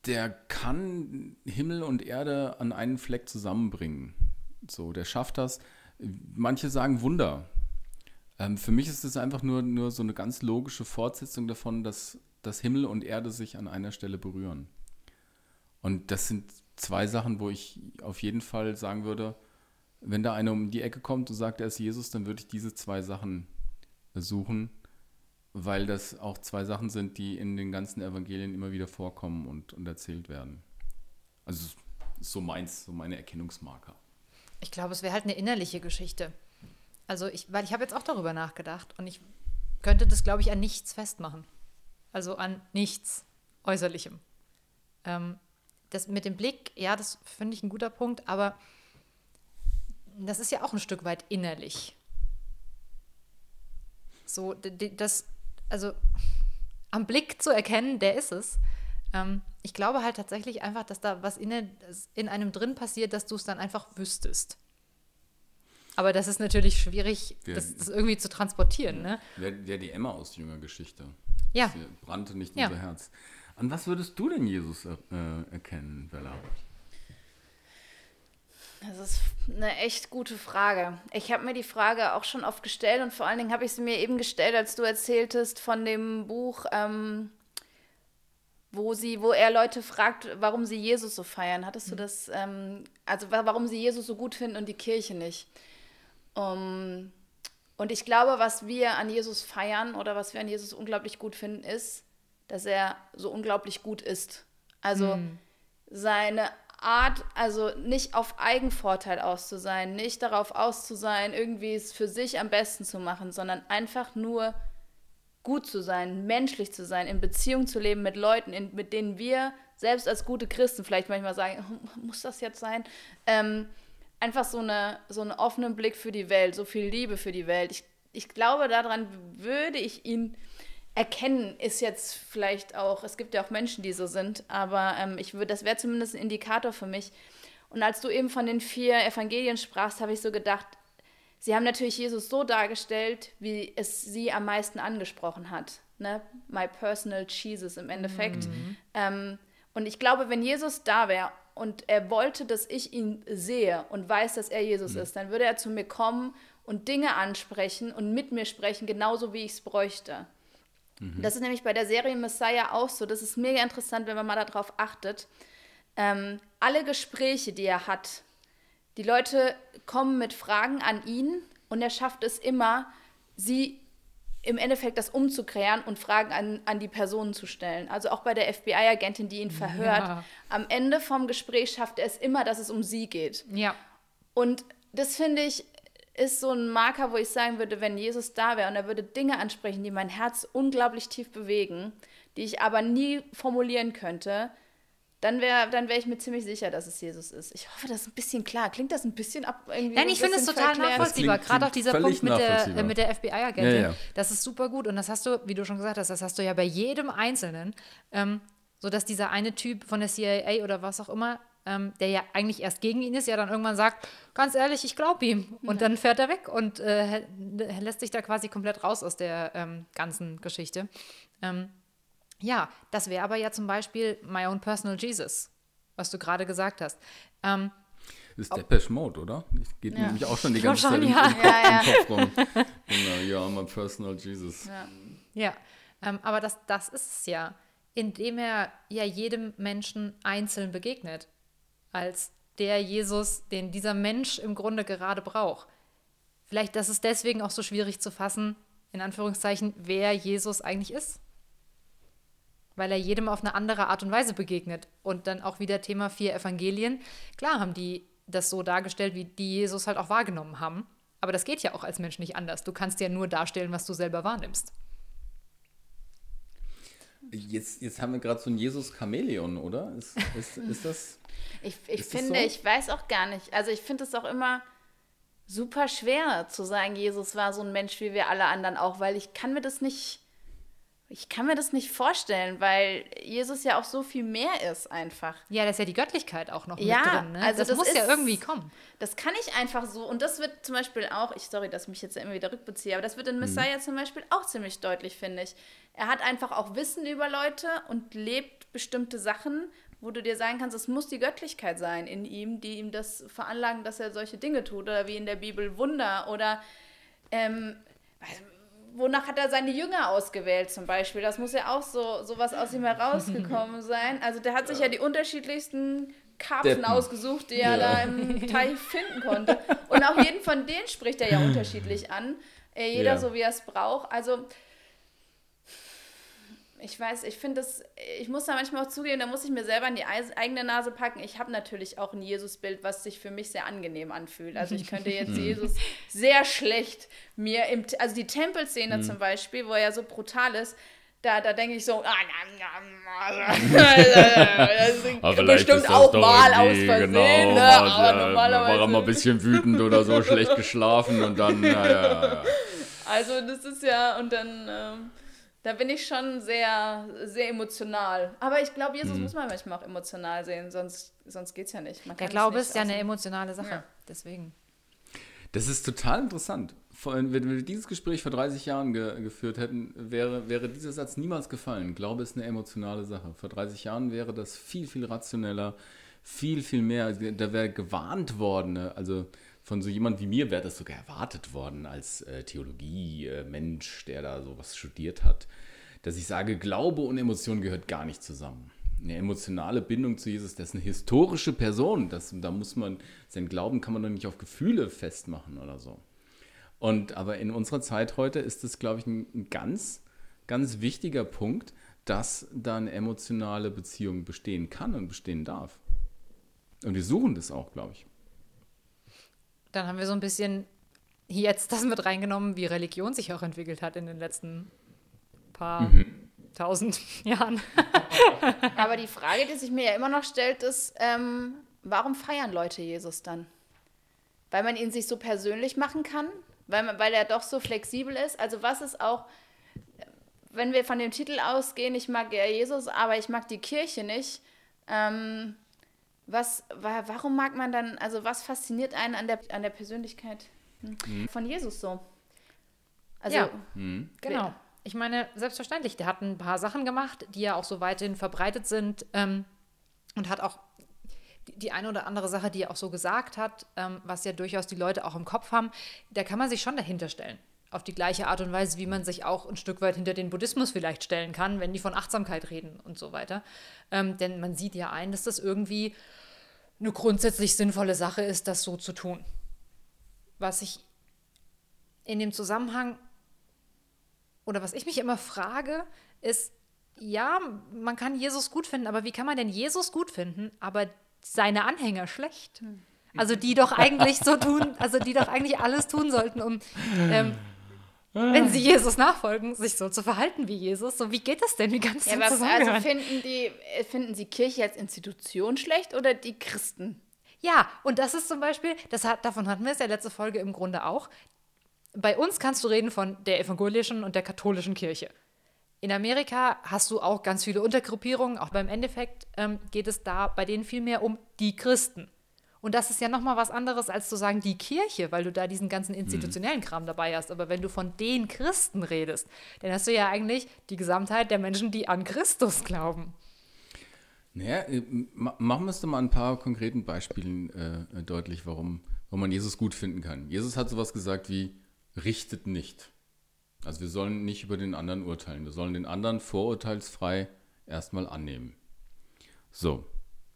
der kann Himmel und Erde an einen Fleck zusammenbringen. So, der schafft das. Manche sagen Wunder. Ähm, für mich ist es einfach nur, nur so eine ganz logische Fortsetzung davon, dass, dass Himmel und Erde sich an einer Stelle berühren. Und das sind zwei Sachen, wo ich auf jeden Fall sagen würde, wenn da einer um die Ecke kommt und sagt, er ist Jesus, dann würde ich diese zwei Sachen suchen, weil das auch zwei Sachen sind, die in den ganzen Evangelien immer wieder vorkommen und, und erzählt werden. Also so meins, so meine Erkennungsmarker. Ich glaube, es wäre halt eine innerliche Geschichte. Also ich, weil ich habe jetzt auch darüber nachgedacht und ich könnte das, glaube ich, an nichts festmachen. Also an nichts Äußerlichem. Ähm, das mit dem Blick, ja, das finde ich ein guter Punkt, aber das ist ja auch ein Stück weit innerlich. So, das, also am Blick zu erkennen, der ist es. Ähm, ich glaube halt tatsächlich einfach, dass da was in, in einem drin passiert, dass du es dann einfach wüsstest. Aber das ist natürlich schwierig, der, das, das, irgendwie zu transportieren. Ne? Der, der die Emma aus jünger Geschichte. Ja. Sie brannte nicht ja. unser Herz. An was würdest du denn Jesus äh, erkennen, Bella? Das ist eine echt gute Frage. Ich habe mir die Frage auch schon oft gestellt und vor allen Dingen habe ich sie mir eben gestellt, als du erzähltest von dem Buch, ähm, wo sie, wo er Leute fragt, warum sie Jesus so feiern. Hattest du mhm. das, ähm, also warum sie Jesus so gut finden und die Kirche nicht? Um, und ich glaube, was wir an Jesus feiern oder was wir an Jesus unglaublich gut finden, ist, dass er so unglaublich gut ist. Also mhm. seine Art, also nicht auf Eigenvorteil aus zu sein, nicht darauf aus zu sein, irgendwie es für sich am besten zu machen, sondern einfach nur gut zu sein, menschlich zu sein, in Beziehung zu leben mit Leuten, in, mit denen wir selbst als gute Christen vielleicht manchmal sagen, muss das jetzt sein? Ähm, einfach so, eine, so einen offenen Blick für die Welt, so viel Liebe für die Welt. Ich, ich glaube, daran würde ich ihn erkennen, ist jetzt vielleicht auch, es gibt ja auch Menschen, die so sind, aber ähm, ich würde, das wäre zumindest ein Indikator für mich. Und als du eben von den vier Evangelien sprachst, habe ich so gedacht, sie haben natürlich Jesus so dargestellt, wie es sie am meisten angesprochen hat. Ne? My personal Jesus im Endeffekt. Mhm. Ähm, und ich glaube, wenn Jesus da wäre und er wollte, dass ich ihn sehe und weiß, dass er Jesus mhm. ist, dann würde er zu mir kommen und Dinge ansprechen und mit mir sprechen, genauso wie ich es bräuchte. Das ist nämlich bei der Serie Messiah auch so. Das ist mega interessant, wenn man mal darauf achtet. Ähm, alle Gespräche, die er hat, die Leute kommen mit Fragen an ihn und er schafft es immer, sie im Endeffekt das umzuklären und Fragen an, an die Personen zu stellen. Also auch bei der FBI-Agentin, die ihn verhört. Ja. Am Ende vom Gespräch schafft er es immer, dass es um sie geht. Ja. Und das finde ich ist so ein Marker, wo ich sagen würde, wenn Jesus da wäre und er würde Dinge ansprechen, die mein Herz unglaublich tief bewegen, die ich aber nie formulieren könnte, dann wäre dann wär ich mir ziemlich sicher, dass es Jesus ist. Ich hoffe, das ist ein bisschen klar. Klingt das ein bisschen ab? Irgendwie Nein, ein ich finde es total verklärt? nachvollziehbar. klingt- Gerade auch dieser Punkt mit der, äh, mit der FBI-Agentin. Ja, ja. Das ist super gut. Und das hast du, wie du schon gesagt hast, das hast du ja bei jedem Einzelnen. Ähm, so dass dieser eine Typ von der CIA oder was auch immer, ähm, der ja eigentlich erst gegen ihn ist, ja dann irgendwann sagt, ganz ehrlich, ich glaube ihm. Und dann fährt er weg und äh, lässt sich da quasi komplett raus aus der ähm, ganzen Geschichte. Ähm, ja, das wäre aber ja zum Beispiel My Own Personal Jesus, was du gerade gesagt hast. Ähm, Das ist Depeche Mode, oder? Ich geht nämlich auch schon die ganze Zeit schon, im, ja. im, Kopf, im Kopf rum. Genau, ja, mein Personal Jesus. Ja, ähm, aber das, das ist es ja, indem er ja jedem Menschen einzeln begegnet, als der Jesus, den dieser Mensch im Grunde gerade braucht. Vielleicht, das ist deswegen auch so schwierig zu fassen, in Anführungszeichen, wer Jesus eigentlich ist. Weil er jedem auf eine andere Art und Weise begegnet. Und dann auch wieder Thema vier Evangelien. Klar haben die das so dargestellt, wie die Jesus halt auch wahrgenommen haben. Aber das geht ja auch als Mensch nicht anders. Du kannst ja nur darstellen, was du selber wahrnimmst. Jetzt, jetzt haben wir gerade so ein Jesus-Chamäleon, oder? Ist, ist, ist das? Ich, ich Ist das finde, so? ich weiß auch gar nicht. Also ich finde es auch immer super schwer zu sagen, Jesus war so ein Mensch wie wir alle anderen auch, weil ich kann mir das nicht, ich kann mir das nicht vorstellen, weil Jesus ja auch so viel mehr ist einfach. Ja, da ist ja die Göttlichkeit auch noch Ja, mit drin. Ne? also das, das muss ja ist- irgendwie kommen. Das kann ich einfach so. Und das wird zum Beispiel auch, ich sorry, dass ich mich jetzt immer wieder rückbeziehe, aber das wird in Messiah zum Beispiel auch ziemlich deutlich, finde ich. Er hat einfach auch Wissen über Leute und lebt bestimmte Sachen, wo du dir sagen kannst, es muss die Göttlichkeit sein in ihm, die ihm das veranlagen, dass er solche Dinge tut. Oder wie in der Bibel Wunder oder ähm, wonach hat er seine Jünger ausgewählt zum Beispiel? Das muss ja auch so sowas aus ihm herausgekommen sein. Also der hat sich ja die unterschiedlichsten Karpfen Deppen. ausgesucht, die er Ja. da im Teich finden konnte. Und auch jeden von denen spricht er ja unterschiedlich an. Äh, jeder Ja. so, wie er es braucht. Also ich weiß, ich finde das, ich muss da manchmal auch zugeben, da muss ich mir selber in die eigene Nase packen. Ich habe natürlich auch ein Jesusbild, was sich für mich sehr angenehm anfühlt. Also ich könnte jetzt Jesus sehr schlecht mir im, also die Tempelszene zum Beispiel, wo er so brutal ist, da, da denke ich so, ah, das ist bestimmt auch mal aus Versehen, genau, ne? aber äh, normalerweise. War er mal ein bisschen wütend oder so, schlecht geschlafen und dann, ja, ja, ja. Also das ist ja, und dann, ähm, da bin ich schon sehr, sehr emotional. Aber ich glaube, Jesus muss man manchmal auch emotional sehen, sonst, sonst geht es ja nicht. Man Der kann es Glaube nicht ist ja eine emotionale Sache. Ja. Deswegen. Das ist total interessant. Vor allem, wenn wir dieses Gespräch vor 30 Jahren ge geführt hätten, wäre, wäre dieser Satz niemals gefallen. Glaube ist eine emotionale Sache. Vor 30 Jahren wäre das viel, viel rationeller, viel, viel mehr. Da wäre gewarnt worden. ne? Also von so jemand wie mir wäre das sogar erwartet worden als äh, Theologie-Mensch, der da sowas studiert hat, dass ich sage, Glaube und Emotion gehört gar nicht zusammen. Eine emotionale Bindung zu Jesus, das ist eine historische Person. Das, da muss man, sein Glauben kann man doch nicht auf Gefühle festmachen oder so. Und aber in unserer Zeit heute ist das, glaube ich, ein, ein ganz, ganz wichtiger Punkt, dass da eine emotionale Beziehung bestehen kann und bestehen darf. Und wir suchen das auch, glaube ich. Dann haben wir so ein bisschen jetzt das mit reingenommen, wie Religion sich auch entwickelt hat in den letzten paar tausend Jahren. Aber die Frage, die sich mir ja immer noch stellt, ist, ähm, warum feiern Leute Jesus dann? Weil man ihn sich so persönlich machen kann? Weil, man, weil er doch so flexibel ist? Also was ist auch, wenn wir von dem Titel ausgehen, ich mag ja Jesus, aber ich mag die Kirche nicht, ähm, was, wa- warum mag man dann, also was fasziniert einen an der, an der Persönlichkeit hm, von Jesus so? Also, Ja. Genau. Ich meine, selbstverständlich, der hat ein paar Sachen gemacht, die ja auch so weiterhin verbreitet sind ähm, und hat auch die, die eine oder andere Sache, die er auch so gesagt hat, ähm, was ja durchaus die Leute auch im Kopf haben, da kann man sich schon dahinter stellen. Auf die gleiche Art und Weise, wie man sich auch ein Stück weit hinter den Buddhismus vielleicht stellen kann, wenn die von Achtsamkeit reden und so weiter. Ähm, denn man sieht ja ein, dass das irgendwie eine grundsätzlich sinnvolle Sache ist, das so zu tun. Was ich in dem Zusammenhang oder was ich mich immer frage, ist, ja, man kann Jesus gut finden, aber wie kann man denn Jesus gut finden, aber seine Anhänger schlecht? Also die doch eigentlich so tun, also die doch eigentlich alles tun sollten, um, ähm, wenn sie Jesus nachfolgen, sich so zu verhalten wie Jesus. So, wie geht das denn? Wie kannst du Ja, das was, also finden die, äh, finden sie Kirche als Institution schlecht oder die Christen? Ja, und das ist zum Beispiel, das hat, davon hatten wir es ja letzte Folge im Grunde auch. Bei uns kannst du reden von der evangelischen und der katholischen Kirche. In Amerika hast du auch ganz viele Untergruppierungen, auch beim Endeffekt ähm, geht es da bei denen viel mehr um die Christen. Und das ist ja nochmal was anderes, als zu sagen, die Kirche, weil du da diesen ganzen institutionellen Kram dabei hast. Aber wenn du von den Christen redest, dann hast du ja eigentlich die Gesamtheit der Menschen, die an Christus glauben. Naja, äh, ma- machen wir es doch mal ein paar konkreten Beispielen äh, äh, deutlich, warum, warum man Jesus gut finden kann. Jesus hat sowas gesagt wie, richtet nicht. Also wir sollen nicht über den anderen urteilen. Wir sollen den anderen vorurteilsfrei erstmal annehmen. So,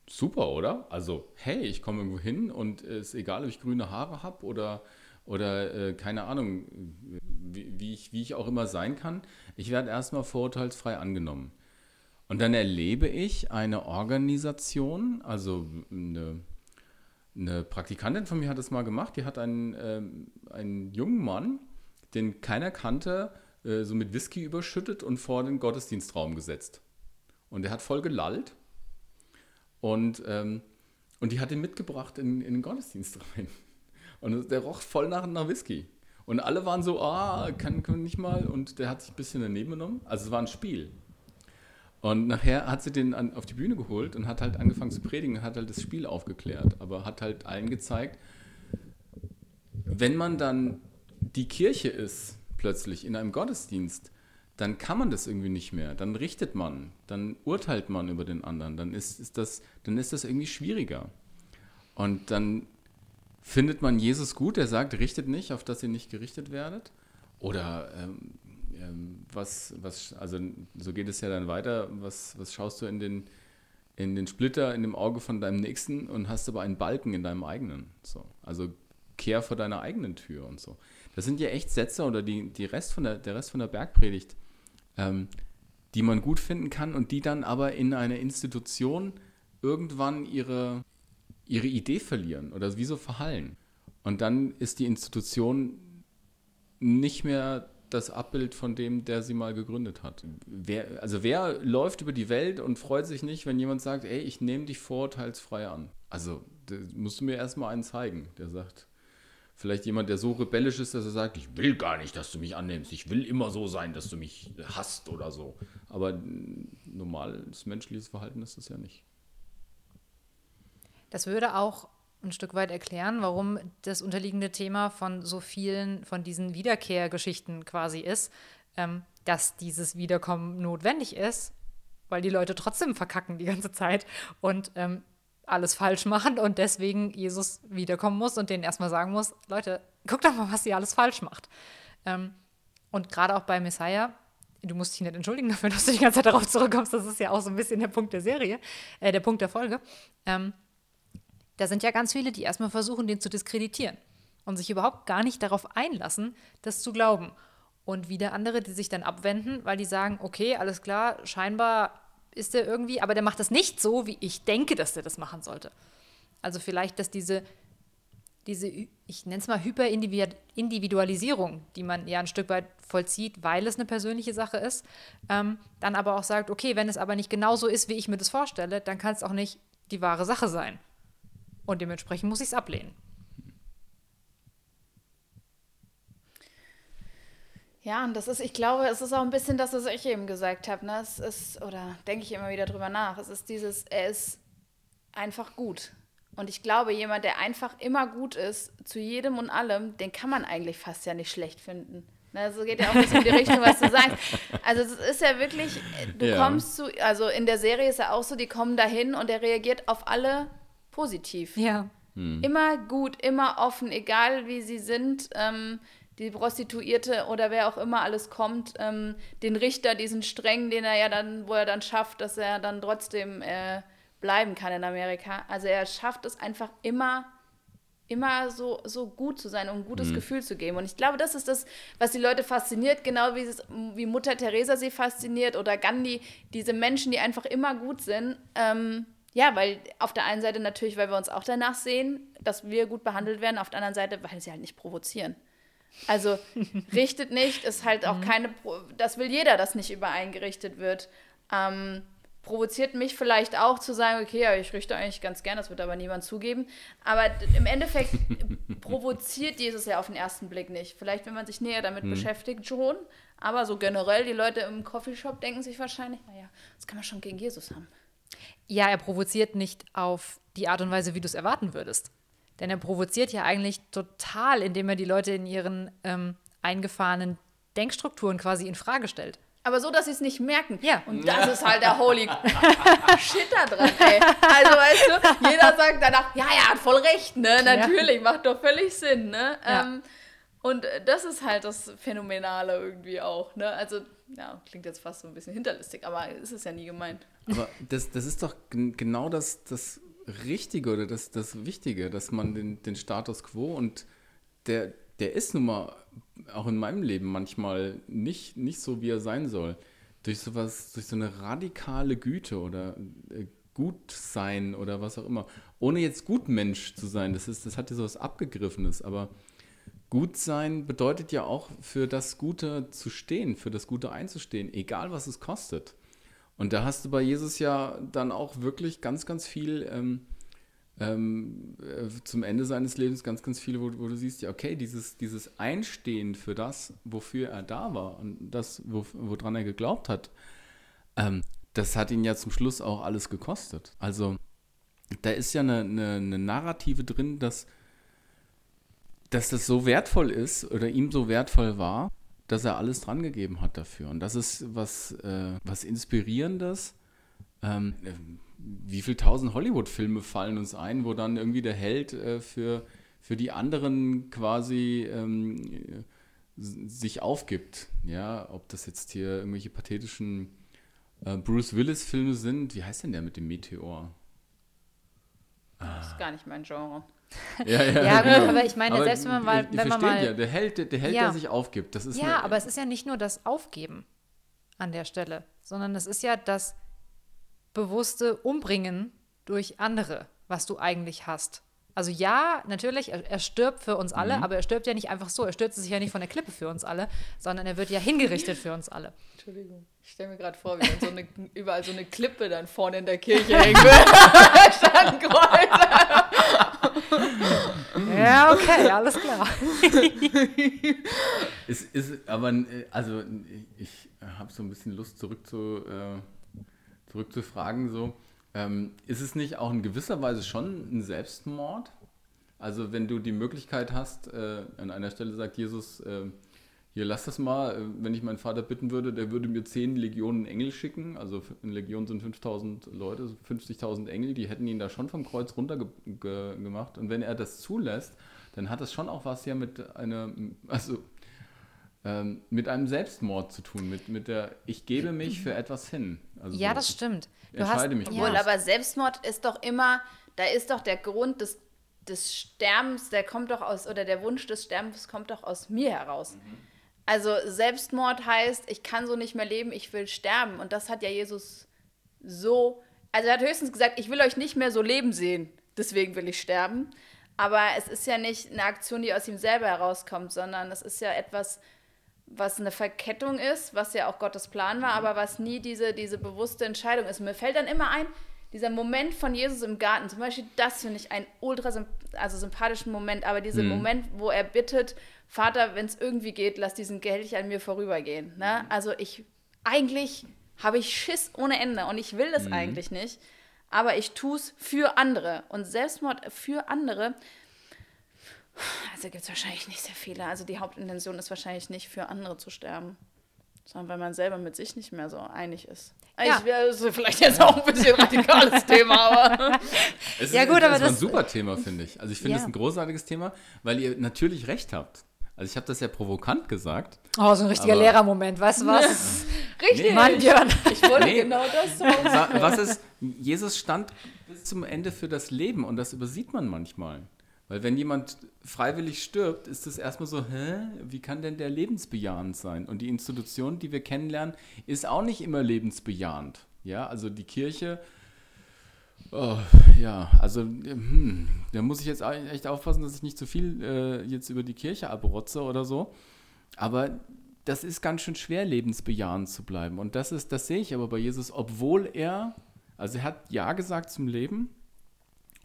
super, oder? Also, hey, ich komme irgendwo hin und es ist egal, ob ich grüne Haare habe oder, oder äh, keine Ahnung, wie, wie, ich, wie ich auch immer sein kann. Ich werde erstmal vorurteilsfrei angenommen. Und dann erlebe ich eine Organisation, also eine, eine Praktikantin von mir hat das mal gemacht, die hat einen, ähm, einen jungen Mann, den keiner kannte, äh, so mit Whisky überschüttet und vor den Gottesdienstraum gesetzt. Und der hat voll gelallt und, ähm, und die hat ihn mitgebracht in, in den Gottesdienst rein. Und der roch voll nach, nach Whisky. Und alle waren so, ah, kann, kann nicht mal. Und der hat sich ein bisschen daneben genommen. Also es war ein Spiel. Und nachher hat sie den an, auf die Bühne geholt und hat halt angefangen zu predigen und hat halt das Spiel aufgeklärt. Aber hat halt allen gezeigt, wenn man dann die Kirche ist, plötzlich in einem Gottesdienst, dann kann man das irgendwie nicht mehr. Dann richtet man, dann urteilt man über den anderen. Dann ist, ist, das, dann ist das irgendwie schwieriger. Und dann findet man Jesus gut, der sagt, richtet nicht, auf dass ihr nicht gerichtet werdet. Oder ähm, ähm, was, was, also so geht es ja dann weiter, was, was schaust du in den, in den Splitter in dem Auge von deinem Nächsten und hast aber einen Balken in deinem eigenen. So. Also kehr vor deiner eigenen Tür und so. Das sind ja echt Sätze oder die, die Rest von der, der Rest von der Bergpredigt, ähm, die man gut finden kann und die dann aber in einer Institution irgendwann ihre, ihre Idee verlieren oder wie so verhallen. Und dann ist die Institution nicht mehr das Abbild von dem, der sie mal gegründet hat. Wer, also wer läuft über die Welt und freut sich nicht, wenn jemand sagt, ey, ich nehme dich vorurteilsfrei an. Also musst du mir erstmal einen zeigen, der sagt, vielleicht jemand, der so rebellisch ist, dass er sagt, ich will gar nicht, dass du mich annimmst, ich will immer so sein, dass du mich hasst oder so. Aber normales menschliches Verhalten ist das ja nicht. Das würde auch ein Stück weit erklären, warum das unterliegende Thema von so vielen von diesen Wiederkehrgeschichten quasi ist, ähm, dass dieses Wiederkommen notwendig ist, weil die Leute trotzdem verkacken die ganze Zeit und ähm, alles falsch machen und deswegen Jesus wiederkommen muss und denen erstmal sagen muss, Leute, guckt doch mal, was ihr alles falsch macht. Ähm, und gerade auch bei Messiah, du musst dich nicht entschuldigen dafür, dass du die ganze Zeit darauf zurückkommst, das ist ja auch so ein bisschen der Punkt der Serie, äh, der Punkt der Folge. Ähm, da sind ja ganz viele, die erstmal versuchen, den zu diskreditieren und sich überhaupt gar nicht darauf einlassen, das zu glauben. Und wieder andere, die sich dann abwenden, weil die sagen, okay, alles klar, scheinbar ist der irgendwie, aber der macht das nicht so, wie ich denke, dass der das machen sollte. Also vielleicht, dass diese, diese ich nenne es mal Hyperindividualisierung, die man ja ein Stück weit vollzieht, weil es eine persönliche Sache ist, ähm, dann aber auch sagt, okay, wenn es aber nicht genauso ist, wie ich mir das vorstelle, dann kann es auch nicht die wahre Sache sein. Und dementsprechend muss ich es ablehnen. Ja, und das ist, ich glaube, es ist auch ein bisschen das, was ich eben gesagt habe. Ne? Es ist, oder denke ich immer wieder drüber nach, es ist dieses, er ist einfach gut. Und ich glaube, jemand, der einfach immer gut ist, zu jedem und allem, den kann man eigentlich fast ja nicht schlecht finden. Ne, so geht ja auch ein bisschen in die Richtung, was du sagst. Also es ist ja wirklich, du Ja. kommst zu, also in der Serie ist ja auch so, die kommen dahin und er reagiert auf alle positiv. Ja. Immer gut, immer offen, egal wie sie sind. Ähm, die Prostituierte oder wer auch immer alles kommt, ähm, den Richter, diesen streng, den er ja dann, wo er dann schafft, dass er dann trotzdem äh, bleiben kann in Amerika. Also er schafft es einfach immer, immer so, so gut zu sein, um ein gutes mhm. Gefühl zu geben. Und ich glaube, das ist das, was die Leute fasziniert, genau wie, es, wie Mutter Teresa sie fasziniert oder Gandhi, diese Menschen, die einfach immer gut sind. Ähm, ja, weil auf der einen Seite natürlich, weil wir uns auch danach sehen, dass wir gut behandelt werden, auf der anderen Seite, weil sie halt nicht provozieren. Also richtet nicht, ist halt auch mhm. keine, Pro das will jeder, dass nicht übereingerichtet wird. Ähm, provoziert mich vielleicht auch zu sagen, okay, ja, ich richte eigentlich ganz gern, das wird aber niemand zugeben. Aber im Endeffekt provoziert Jesus ja auf den ersten Blick nicht. Vielleicht, wenn man sich näher damit mhm. beschäftigt, schon. Aber so generell, die Leute im Coffeeshop denken sich wahrscheinlich, naja, das kann man schon gegen Jesus haben. Ja, er provoziert nicht auf die Art und Weise, wie du es erwarten würdest. Denn er provoziert ja eigentlich total, indem er die Leute in ihren ähm, eingefahrenen Denkstrukturen quasi in Frage stellt. Aber so, dass sie es nicht merken. Ja. Und das ist halt der holy Shit da dran, ey. Also, weißt du, jeder sagt danach, ja, er hat voll recht, ne? Natürlich, ja. macht doch völlig Sinn, ne? Ja. Ähm, und das ist halt das Phänomenale irgendwie auch, ne? Also, ja, klingt jetzt fast so ein bisschen hinterlistig, aber ist es ja nie gemeint. Aber das, das ist doch genau das, das Richtige oder das, das Wichtige, dass man den, den Status quo und der, der ist nun mal auch in meinem Leben manchmal nicht, nicht so, wie er sein soll. Durch sowas, durch so eine radikale Güte oder äh, Gutsein oder was auch immer. Ohne jetzt Gutmensch zu sein, das, ist, das hat ja sowas Abgegriffenes, aber Gutsein bedeutet ja auch für das Gute zu stehen, für das Gute einzustehen, egal was es kostet. Und da hast du bei Jesus ja dann auch wirklich ganz, ganz viel ähm, ähm, äh, zum Ende seines Lebens, ganz, ganz viele, wo, wo, du siehst, ja, okay, dieses, dieses Einstehen für das, wofür er da war und das, wo, woran er geglaubt hat, ähm, das hat ihn ja zum Schluss auch alles gekostet. Also da ist ja eine, eine, eine Narrative drin, dass, dass das so wertvoll ist oder ihm so wertvoll war, dass er alles dran gegeben hat dafür. Und das ist was, äh, was Inspirierendes. Ähm, wie viele tausend Hollywood-Filme fallen uns ein, wo dann irgendwie der Held äh, für, für die anderen quasi ähm, sich aufgibt. Ja, ob das jetzt hier irgendwelche pathetischen äh, Bruce Willis-Filme sind. Wie heißt denn der mit dem Meteor? Das ist gar nicht mein Genre. Ja, ja, ja gut, genau. aber ich meine, aber selbst wenn man mal. Wenn man mal ja, der Held, der, der, Held, ja. der sich aufgibt. Das ist ja, eine, aber es ist ja nicht nur das Aufgeben an der Stelle, sondern es ist ja das bewusste Umbringen durch andere, was du eigentlich hast. Also ja, natürlich, er, er stirbt für uns alle, mhm. aber er stirbt ja nicht einfach so. Er stürzt sich ja nicht von der Klippe für uns alle, sondern er wird ja hingerichtet für uns alle. Entschuldigung. Ich stelle mir gerade vor, wie dann so eine, überall so eine Klippe dann vorne in der Kirche hängen wird. ja, okay, alles klar. es ist aber, also ich habe so ein bisschen Lust zurück zu, äh, zurückzufragen, so, ähm, ist es nicht auch in gewisser Weise schon ein Selbstmord? Also wenn du die Möglichkeit hast, äh, an einer Stelle sagt Jesus, äh, hier lass das mal, äh, wenn ich meinen Vater bitten würde, der würde mir zehn Legionen Engel schicken, also eine Legion sind 5000 Leute, 50.000 Engel, die hätten ihn da schon vom Kreuz runter ge ge gemacht und wenn er das zulässt, dann hat das schon auch was ja mit einer, also ähm, mit einem Selbstmord zu tun, mit, mit der, ich gebe mich für etwas hin. Also ja, so, das stimmt. Du entscheide hast, mich. Obwohl, aber Selbstmord ist doch immer, da ist doch der Grund des, des Sterbens, der kommt doch aus, oder der Wunsch des Sterbens kommt doch aus mir heraus. Mhm. Also Selbstmord heißt, ich kann so nicht mehr leben, ich will sterben. Und das hat ja Jesus so, also er hat höchstens gesagt, ich will euch nicht mehr so leben sehen, deswegen will ich sterben. Aber es ist ja nicht eine Aktion, die aus ihm selber herauskommt, sondern es ist ja etwas, was eine Verkettung ist, was ja auch Gottes Plan war, mhm. aber was nie diese, diese bewusste Entscheidung ist. Und mir fällt dann immer ein, dieser Moment von Jesus im Garten, zum Beispiel, das finde ich einen ultra also sympathischen Moment, aber dieser mhm. Moment, wo er bittet, Vater, wenn es irgendwie geht, lass diesen Kelch an mir vorübergehen. Ne? Mhm. Also ich, eigentlich habe ich Schiss ohne Ende und ich will das mhm. eigentlich nicht, aber ich tue es für andere. Und Selbstmord für andere also gibt es wahrscheinlich nicht sehr viele. Also die Hauptintention ist wahrscheinlich nicht für andere zu sterben, sondern weil man selber mit sich nicht mehr so einig ist. Ja. Ich wäre also vielleicht jetzt auch ein bisschen radikales Thema, aber. Es ja, ist, gut, aber das ist ein super Thema, finde ich. Also ich finde es ja. ein großartiges Thema, weil ihr natürlich recht habt. Also ich habe das ja provokant gesagt. Oh, so ein richtiger Lehrermoment, weißt du was? Richtig. Mann, Björn. Ich wollte Nee. genau das sagen. Wa- Was ist, Jesus stand bis zum Ende für das Leben und das übersieht man manchmal. Weil wenn jemand freiwillig stirbt, ist es erstmal so, hä, wie kann denn der lebensbejahend sein? Und die Institution, die wir kennenlernen, ist auch nicht immer lebensbejahend. Ja, also die Kirche, oh, ja, also hm, da muss ich jetzt echt aufpassen, dass ich nicht zu viel äh, jetzt über die Kirche abrotze oder so. Aber das ist ganz schön schwer, lebensbejahend zu bleiben. Und das ist, das sehe ich aber bei Jesus, obwohl er, also er hat Ja gesagt zum Leben,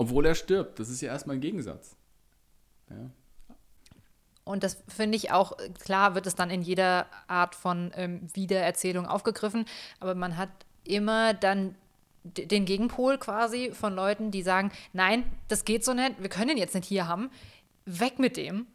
obwohl er stirbt. Das ist ja erstmal ein Gegensatz. Ja. Und das finde ich auch, klar wird es dann in jeder Art von ähm, Wiedererzählung aufgegriffen, aber man hat immer dann den Gegenpol quasi von Leuten, die sagen, nein, das geht so nicht, wir können ihn jetzt nicht hier haben, weg mit dem.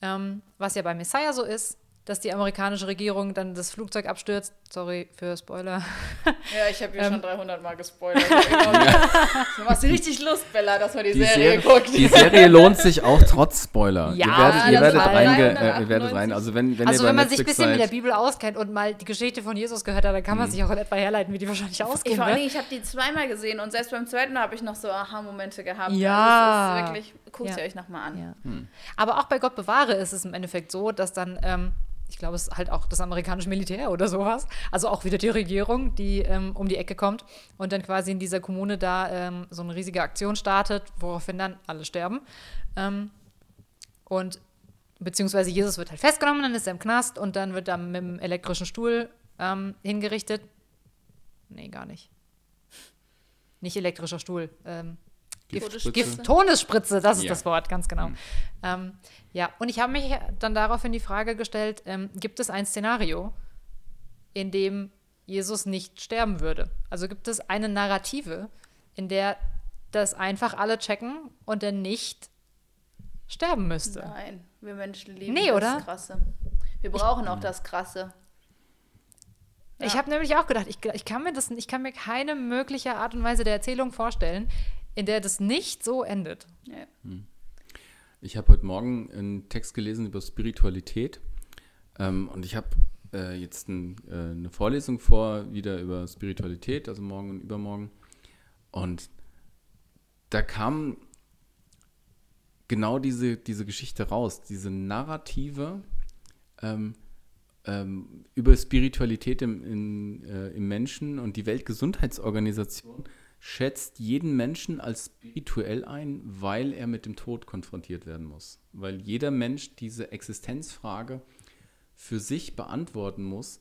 Ähm, was ja bei Messiah so ist, dass die amerikanische Regierung dann das Flugzeug abstürzt. Sorry für Spoiler. Ja, ich habe hier Ähm. schon 300 Mal gespoilert. Du machst richtig Lust, Bella, dass man die, Die, Serie, Serie, guckt. die Serie lohnt sich auch trotz Spoiler. Ja, ihr werdet, ihr werdet, reinge, äh, ihr 398. werdet rein. Also wenn, wenn also wenn man sich ein bisschen mit der Bibel auskennt und mal die Geschichte von Jesus gehört hat, dann kann man sich auch in etwa herleiten, wie die wahrscheinlich Ich, ausgehen vor allen wird. Dingen, ich habe die zweimal gesehen und selbst beim zweiten Mal habe ich noch so Aha-Momente gehabt. Ja. Also es ist wirklich, guckt Ja. sie euch nochmal an. Ja. Aber auch bei Gott bewahre ist es im Endeffekt so, dass dann, ähm, ich glaube, es ist halt auch das amerikanische Militär oder sowas, also auch wieder die Regierung, die ähm, um die Ecke kommt und dann quasi in dieser Kommune da ähm, so eine riesige Aktion startet, woraufhin dann alle sterben. Ähm, und beziehungsweise Jesus wird halt festgenommen, dann ist er im Knast und dann wird er mit dem elektrischen Stuhl ähm, hingerichtet. Nee, gar nicht. Nicht elektrischer Stuhl. Ähm, Gift, Giftspritze. Gift, Todesspritze, das ist Ja. das Wort, ganz genau. Mhm. Ähm, ja, und ich habe mich dann daraufhin die Frage gestellt, ähm, gibt es ein Szenario, in dem Jesus nicht sterben würde? Also gibt es eine Narrative, in der das einfach alle checken und er nicht sterben müsste? Nein, wir Menschen lieben Nee, das oder? Krasse. Wir brauchen auch das Krasse. Ich Ja. habe nämlich auch gedacht, ich, ich, kann mir das, ich kann mir keine mögliche Art und Weise der Erzählung vorstellen, in der das nicht so endet. Ja. Ich habe heute Morgen einen Text gelesen über Spiritualität ähm, und ich habe äh, jetzt ein, äh, eine Vorlesung vor, wieder über Spiritualität, also morgen und übermorgen. Und da kam genau diese, diese Geschichte raus, diese Narrative ähm, ähm, über Spiritualität im, in, äh, im Menschen und die Weltgesundheitsorganisation schätzt jeden Menschen als spirituell ein, weil er mit dem Tod konfrontiert werden muss. Weil jeder Mensch diese Existenzfrage für sich beantworten muss,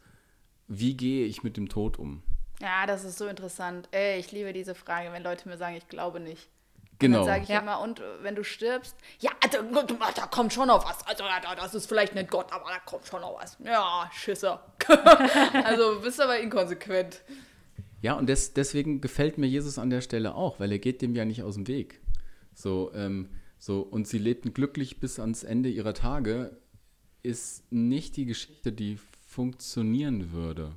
wie gehe ich mit dem Tod um? ja, das ist so interessant. Ey, ich liebe diese Frage, wenn Leute mir sagen, ich glaube nicht. Und Genau. dann sage ich Ja. immer, und äh, wenn du stirbst, ja, also, gut, da kommt schon noch was. Also, ja, da- das ist vielleicht nicht Gott, aber da kommt schon noch was. Ja, Schisser. also, bist aber inkonsequent. Ja, und des, deswegen gefällt mir Jesus an der Stelle auch, weil er geht dem ja nicht aus dem Weg. So, ähm, so, und sie lebten glücklich bis ans Ende ihrer Tage, ist nicht die Geschichte, die funktionieren würde,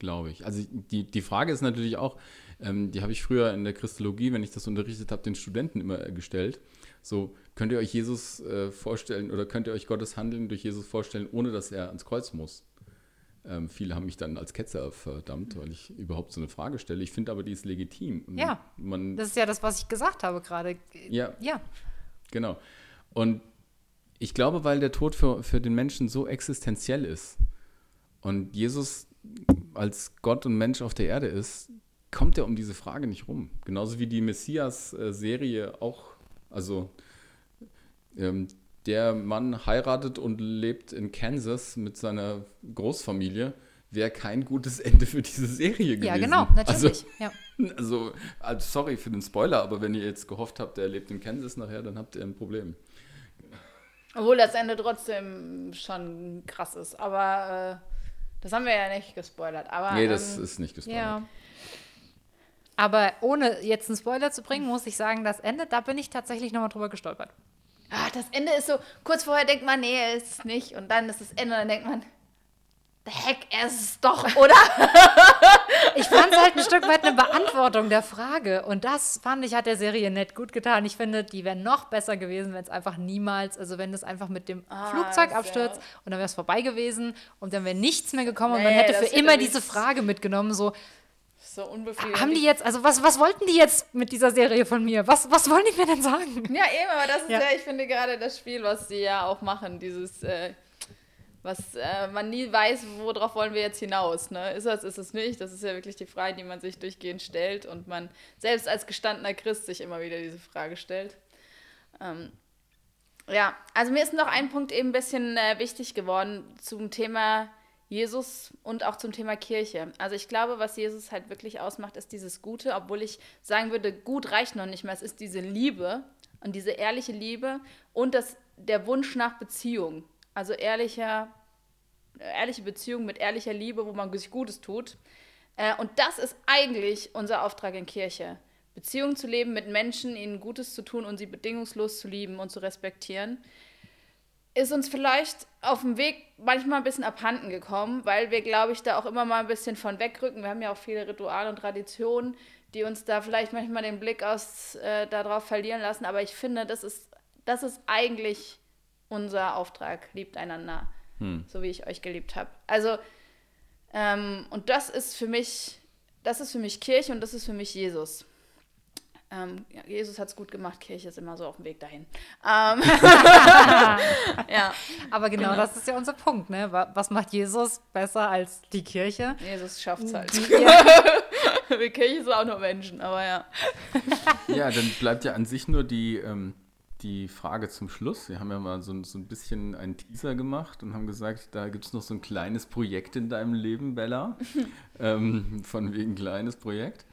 glaube ich. Also die, die Frage ist natürlich auch, ähm, die habe ich früher in der Christologie, wenn ich das unterrichtet habe, den Studenten immer gestellt. So, könnt ihr euch Jesus äh, vorstellen oder könnt ihr euch Gottes Handeln durch Jesus vorstellen, ohne dass er ans Kreuz muss? Ähm, viele haben mich dann als Ketzer verdammt, weil ich überhaupt so eine Frage stelle. Ich finde aber, die ist legitim. Ja, Man, Das ist ja das, was ich gesagt habe gerade. ja, Ja. genau. Und ich glaube, weil der Tod für, für den Menschen so existenziell ist und Jesus als Gott und Mensch auf der Erde ist, kommt er um diese Frage nicht rum. Genauso wie die Messias-Serie auch, also ähm, der Mann heiratet und lebt in Kansas mit seiner Großfamilie, wäre kein gutes Ende für diese Serie gewesen. Ja, genau, Also, natürlich. ja. also, also, sorry für den Spoiler, aber wenn ihr jetzt gehofft habt, er lebt in Kansas nachher, dann habt ihr ein Problem. Obwohl das Ende trotzdem schon krass ist. Aber äh, das haben wir ja nicht gespoilert. Aber, nee, das ähm, ist nicht gespoilert. Ja. Aber ohne jetzt einen Spoiler zu bringen, muss ich sagen, das Ende, da bin ich tatsächlich nochmal drüber gestolpert. Ah, das Ende ist so, kurz vorher denkt man, nee, ist es nicht. Und dann ist das Ende und dann denkt man, the heck, er ist es doch, oder? Ich fand es halt ein Stück weit eine Beantwortung der Frage. Und das fand ich, hat der Serie nett gut getan. Ich finde, die wäre noch besser gewesen, wenn es einfach niemals, also wenn es einfach mit dem Ah, Flugzeug abstürzt und dann wäre es vorbei gewesen und dann wäre nichts mehr gekommen und Nee, man hätte für hätte immer diese Frage mitgenommen, so, So unbefriedigend. haben die jetzt, also was, was wollten die jetzt mit dieser Serie von mir? Was, was wollen die mir denn sagen? Ja, eben, aber das ist ja, Ja. ich finde gerade das Spiel, was sie ja auch machen, dieses, äh, was äh, man nie weiß, worauf wollen wir jetzt hinaus. Ne? Ist das, ist es nicht? Das ist ja wirklich die Frage, die man sich durchgehend stellt und man selbst als gestandener Christ sich immer wieder diese Frage stellt. Ähm, ja, also mir ist noch ein Punkt eben ein bisschen äh, wichtig geworden zum Thema Jesus und auch zum Thema Kirche. Also ich glaube, was Jesus halt wirklich ausmacht, ist dieses Gute, obwohl ich sagen würde, gut reicht noch nicht mehr. Es ist diese Liebe und diese ehrliche Liebe und das, der Wunsch nach Beziehung. Also ehrlicher, ehrliche Beziehung mit ehrlicher Liebe, wo man sich Gutes tut. Äh, und das ist eigentlich unser Auftrag in Kirche. Beziehungen zu leben mit Menschen, ihnen Gutes zu tun und sie bedingungslos zu lieben und zu respektieren ist uns vielleicht auf dem Weg manchmal ein bisschen abhanden gekommen, weil wir, glaube ich, da auch immer mal ein bisschen von wegrücken. Wir haben ja auch viele Rituale und Traditionen, die uns da vielleicht manchmal den Blick aus äh, darauf verlieren lassen. Aber ich finde, das ist, das ist eigentlich unser Auftrag. Liebt einander, so wie ich euch geliebt habe. Also, ähm, und das ist für mich, das ist für mich Kirche und das ist für mich Jesus. Ähm, ja, Jesus hat es gut gemacht, Kirche ist immer so auf dem Weg dahin. Ähm, ja, Aber genau, Genau. das ist ja unser Punkt, ne? Wa- Was macht Jesus besser als die Kirche? Jesus schafft es halt. Die ihr- Wir Kirche sind auch nur Menschen, aber ja. Ja, dann bleibt ja an sich nur die, ähm, die Frage zum Schluss. Wir haben ja mal so, so ein bisschen einen Teaser gemacht und haben gesagt, da gibt es noch so ein kleines Projekt in deinem Leben, Bella. ähm, von wegen kleines Projekt.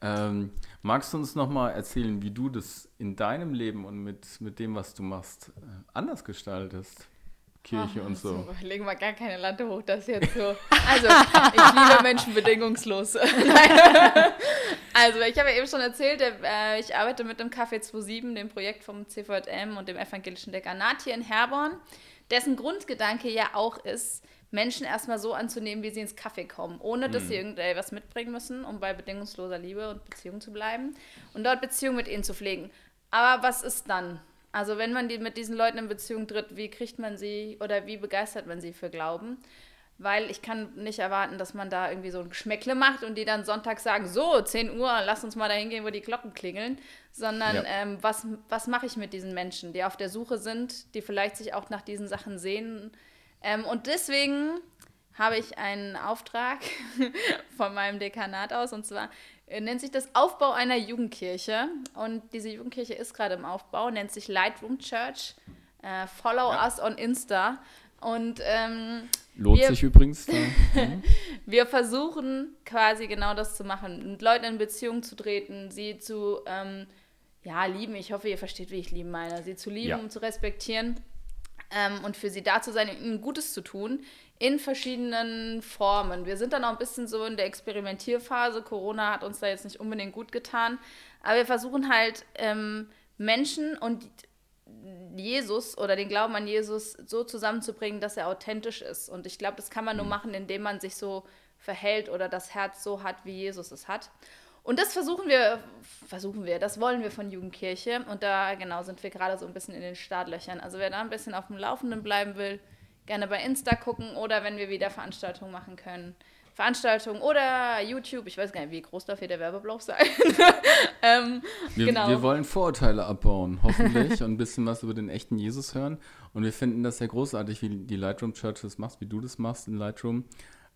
Ähm, magst du uns nochmal erzählen, wie du das in deinem Leben und mit, mit dem, was du machst, äh, anders gestaltest? Kirche und so. So, legen wir gar keine Lande hoch, das jetzt so. Also, ich liebe Menschen bedingungslos. Also, ich habe ja eben schon erzählt, äh, ich arbeite mit dem Café 27, dem Projekt vom CVM und dem evangelischen Dekanat hier in Herborn, dessen Grundgedanke ja auch ist, Menschen erstmal so anzunehmen, wie sie ins Kaffee kommen, ohne dass sie irgendwas mitbringen müssen, um bei bedingungsloser Liebe und Beziehung zu bleiben und dort Beziehung mit ihnen zu pflegen. Aber was ist dann? Also wenn man die, mit diesen Leuten in Beziehung tritt, wie kriegt man sie oder wie begeistert man sie für Glauben? Weil ich kann nicht erwarten, dass man da irgendwie so ein Geschmäckle macht und die dann Sonntag sagen, so, 10 Uhr, lass uns mal dahin gehen, wo die Glocken klingeln. Sondern Ja. ähm, was, was mache ich mit diesen Menschen, die auf der Suche sind, die vielleicht sich auch nach diesen Sachen sehen. Ähm, und deswegen habe ich einen Auftrag von meinem Dekanat aus und zwar äh, nennt sich das Aufbau einer Jugendkirche und diese Jugendkirche ist gerade im Aufbau, nennt sich Lightroom Church. Äh, follow Ja. us on Insta und ähm, Lohnt Wir- sich übrigens. Da. Mhm. wir versuchen quasi genau das zu machen, mit Leuten in Beziehung zu treten, sie zu ähm, ja, lieben. Ich hoffe, ihr versteht, wie ich lieben meine. Sie zu lieben Ja. und zu respektieren ähm, und für sie da zu sein, ihnen Gutes zu tun in verschiedenen Formen. Wir sind dann auch ein bisschen so in der Experimentierphase. Corona hat uns da jetzt nicht unbedingt gut getan, aber wir versuchen halt ähm, Menschen und Jesus oder den Glauben an Jesus so zusammenzubringen, dass er authentisch ist. Und ich glaube, das kann man nur machen, indem man sich so verhält oder das Herz so hat, wie Jesus es hat. Und das versuchen wir, versuchen wir, das wollen wir von Jugendkirche. Und da genau sind wir gerade so ein bisschen in den Startlöchern. Also wer da ein bisschen auf dem Laufenden bleiben will, gerne bei Insta gucken oder wenn wir wieder Veranstaltungen machen können. Veranstaltungen oder YouTube, ich weiß gar nicht, wie groß darf hier der Werbeblock sein. ähm, Wir, genau. wir wollen Vorurteile abbauen, hoffentlich, und ein bisschen was über den echten Jesus hören. Und wir finden das sehr großartig, wie die Lightroom Church das macht, wie du das machst in Lightroom.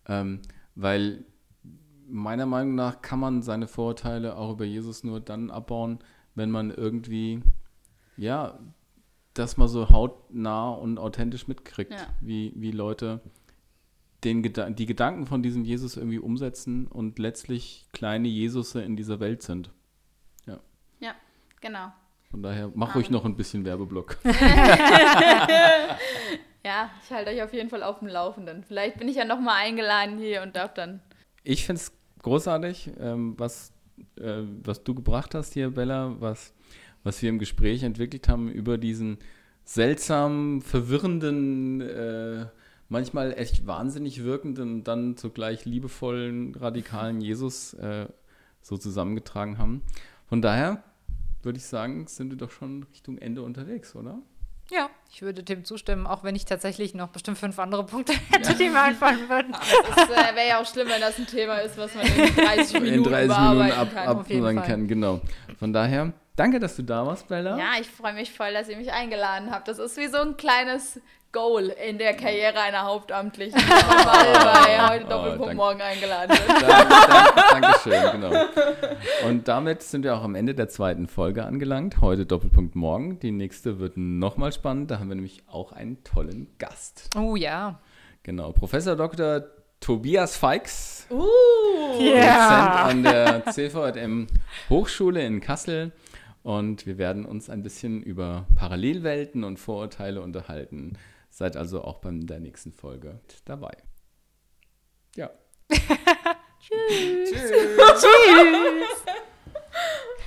Ähm, weil meiner Meinung nach kann man seine Vorurteile auch über Jesus nur dann abbauen, wenn man irgendwie, ja, das mal so hautnah und authentisch mitkriegt, Ja. wie, wie Leute den Geda die Gedanken von diesem Jesus irgendwie umsetzen und letztlich kleine Jesusse in dieser Welt sind. ja, genau. Von daher mach ruhig Amen. noch ein bisschen Werbeblock. Ja, ich halte euch auf jeden Fall auf dem Laufenden. Vielleicht bin ich ja nochmal eingeladen hier und darf dann. Ich finde es großartig, ähm, was, äh, was du gebracht hast hier, Bella, was, was wir im Gespräch entwickelt haben über diesen seltsam verwirrenden äh, manchmal echt wahnsinnig wirkenden dann zugleich liebevollen, radikalen Jesus äh, so zusammengetragen haben. Von daher würde ich sagen, sind wir doch schon Richtung Ende unterwegs, oder? Ja, ich würde dem zustimmen, auch wenn ich tatsächlich noch bestimmt fünf andere Punkte hätte, die mir einfallen würden. Es äh, wäre ja auch schlimm, wenn das ein Thema ist, was man in 30 Minuten In 30 Minuten bearbeiten ab, kann. auf jeden absagen Fall. kann, genau. Von daher, danke, dass du da warst, Bella. Ja, ich freue mich voll, dass ihr mich eingeladen habt. Das ist wie so ein kleines Goal in der Karriere einer Hauptamtlichen, bei heute Oh, Doppelpunkt danke. morgen eingeladen wird. Dank, dank, Dankeschön, genau. Und damit sind wir auch am Ende der zweiten Folge angelangt. Heute Doppelpunkt morgen. Die nächste wird nochmal spannend. Da haben wir nämlich auch einen tollen Gast. Oh ja. Genau, Professor Dr. Tobias Feix, Uh, Dozent an der CVM Hochschule in Kassel. Und wir werden uns ein bisschen über Parallelwelten und Vorurteile unterhalten. Seid also auch bei der nächsten Folge dabei. Ja. Tschüss. Tschüss.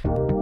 Tschüss.